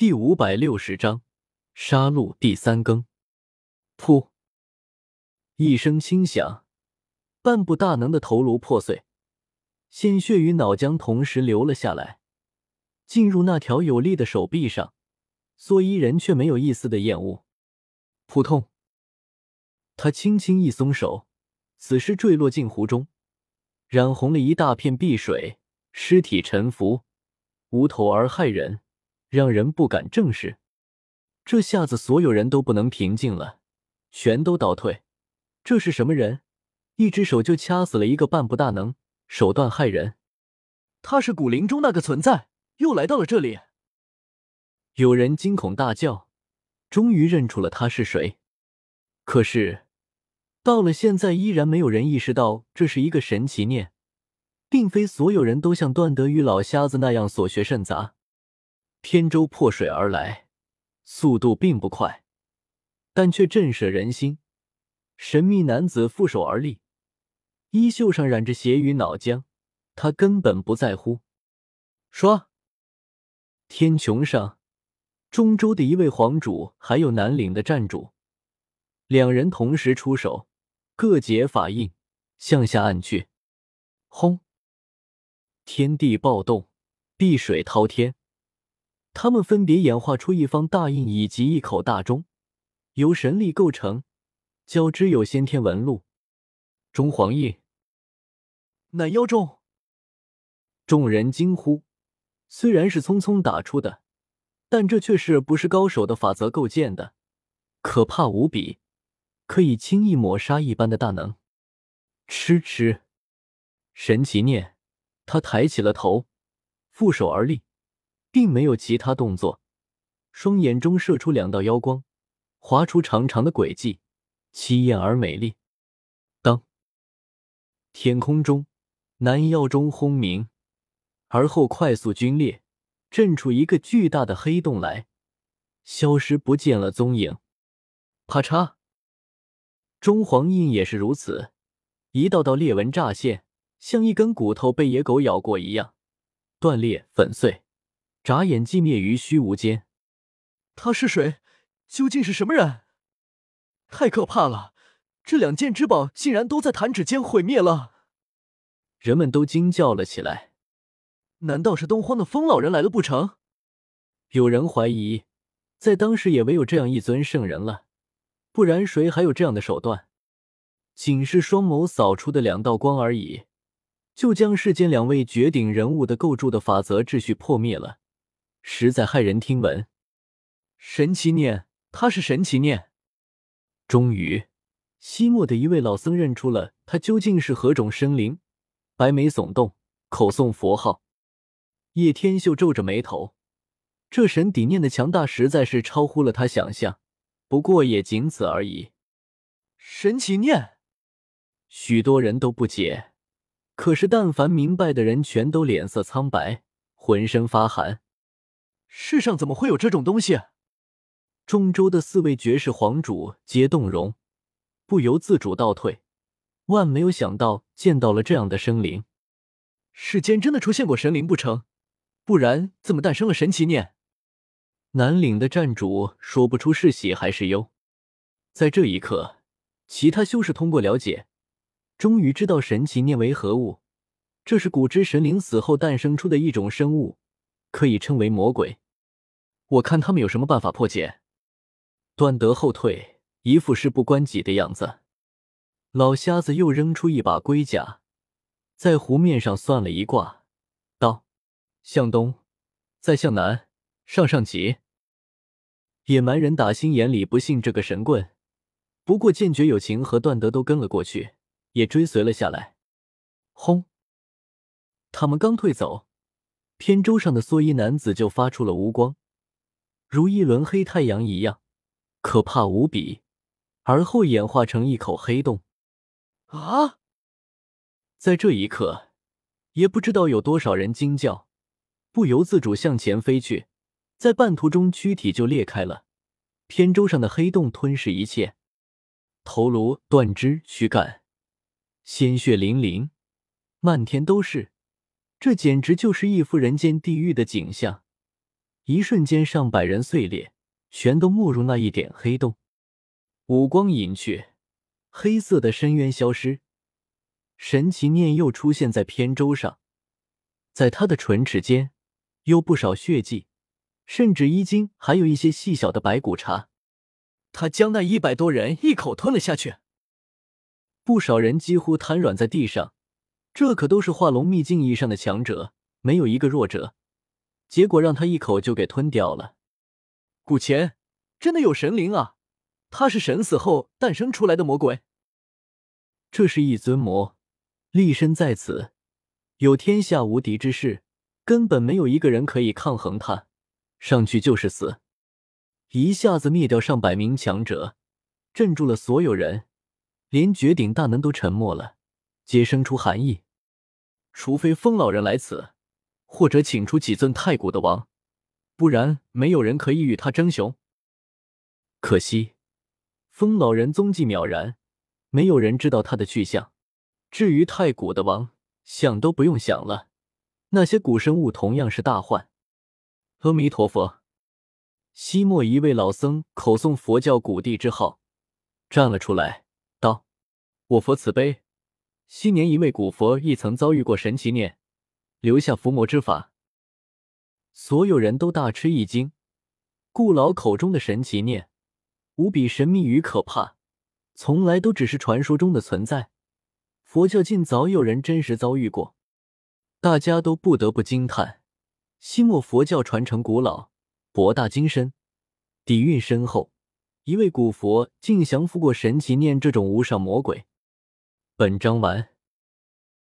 第五百六十章杀戮第三更。噗！一声轻响，半步大能的头颅破碎，鲜血与脑浆同时流了下来，进入那条有力的手臂上。蓑衣人却没有一丝的厌恶。扑通！他轻轻一松手，死尸坠落进湖中，染红了一大片碧水，尸体沉浮，无头而骇人。让人不敢正视，这下子所有人都不能平静了，全都倒退。这是什么人？一只手就掐死了一个半步大能，手段骇人。他是古灵中那个存在，又来到了这里。有人惊恐大叫，终于认出了他是谁。可是到了现在，依然没有人意识到这是一个神奇念，并非所有人都像段德与老瞎子那样所学甚杂。扁舟破水而来，速度并不快，但却震慑人心。神秘男子负手而立，衣袖上染着血与脑浆，他根本不在乎。说：“天穹上，中州的一位皇主，还有南岭的战主，两人同时出手，各结法印，向下按去。轰！天地暴动，碧水滔天。他们分别演化出一方大印以及一口大钟，由神力构成，交织有先天纹路。中皇印，乃妖钟。众人惊呼。虽然是匆匆打出的，但这却是不是高手的法则构建的，可怕无比，可以轻易抹杀一般的大能。痴痴，神奇念，他抬起了头，负手而立。并没有其他动作，双眼中射出两道妖光，划出长长的轨迹，凄艳而美丽。当天空中南耀中轰鸣，而后快速龟裂，震出一个巨大的黑洞来，消失不见了踪影。啪嚓，中皇印也是如此，一道道裂纹乍现，像一根骨头被野狗咬过一样，断裂粉碎。眨眼即灭于虚无间。他是谁？究竟是什么人？太可怕了！这两件之宝竟然都在弹指间毁灭了。人们都惊叫了起来。难道是东荒的风老人来了不成？有人怀疑，在当时也唯有这样一尊圣人了，不然谁还有这样的手段？仅是双眸扫出的两道光而已，就将世间两位绝顶人物的构筑的法则秩序破灭了。实在骇人听闻，神奇念，他是神奇念。终于，西莫的一位老僧认出了他究竟是何种生灵，白眉耸动，口诵佛号。叶天秀皱着眉头，这神底念的强大实在是超乎了他想象，不过也仅此而已。神奇念，许多人都不解，可是但凡明白的人，全都脸色苍白，浑身发寒。世上怎么会有这种东西？中州的四位绝世皇主皆动容，不由自主倒退。万没有想到见到了这样的生灵，世间真的出现过神灵不成？不然怎么诞生了神奇念？南岭的战主说不出是喜还是忧。在这一刻，其他修士通过了解，终于知道神奇念为何物。这是古之神灵死后诞生出的一种生物。可以称为魔鬼，我看他们有什么办法破解？段德后退，一副事不关己的样子。老瞎子又扔出一把龟甲，在湖面上算了一卦，道：“向东，再向南，上上级。”野蛮人打心眼里不信这个神棍，不过见觉友情和段德都跟了过去，也追随了下来。轰！他们刚退走。扁舟上的蓑衣男子就发出了无光，如一轮黑太阳一样，可怕无比。而后演化成一口黑洞。啊！在这一刻，也不知道有多少人惊叫，不由自主向前飞去，在半途中躯体就裂开了。扁舟上的黑洞吞噬一切，头颅断肢躯干，鲜血淋淋，漫天都是。这简直就是一幅人间地狱的景象，一瞬间上百人碎裂，全都没入那一点黑洞。五光隐去，黑色的深渊消失，神奇念又出现在偏舟上，在他的唇齿间有不少血迹，甚至衣襟还有一些细小的白骨茬。他将那一百多人一口吞了下去，不少人几乎瘫软在地上。这可都是化龙秘境以上的强者，没有一个弱者。结果让他一口就给吞掉了。古钱真的有神灵啊！他是神死后诞生出来的魔鬼。这是一尊魔，立身在此，有天下无敌之势，根本没有一个人可以抗衡他。上去就是死，一下子灭掉上百名强者，镇住了所有人，连绝顶大能都沉默了。皆生出寒意，除非风老人来此，或者请出几尊太古的王，不然没有人可以与他争雄。可惜，风老人踪迹渺然，没有人知道他的去向。至于太古的王，想都不用想了，那些古生物同样是大患。阿弥陀佛，西莫一位老僧口诵佛教古地之号，站了出来，道：“我佛慈悲。”昔年一位古佛亦曾遭遇过神奇念，留下伏魔之法。所有人都大吃一惊。顾老口中的神奇念，无比神秘与可怕，从来都只是传说中的存在。佛教竟早有人真实遭遇过，大家都不得不惊叹：西莫佛教传承古老，博大精深，底蕴深厚。一位古佛竟降服过神奇念这种无上魔鬼。本章完。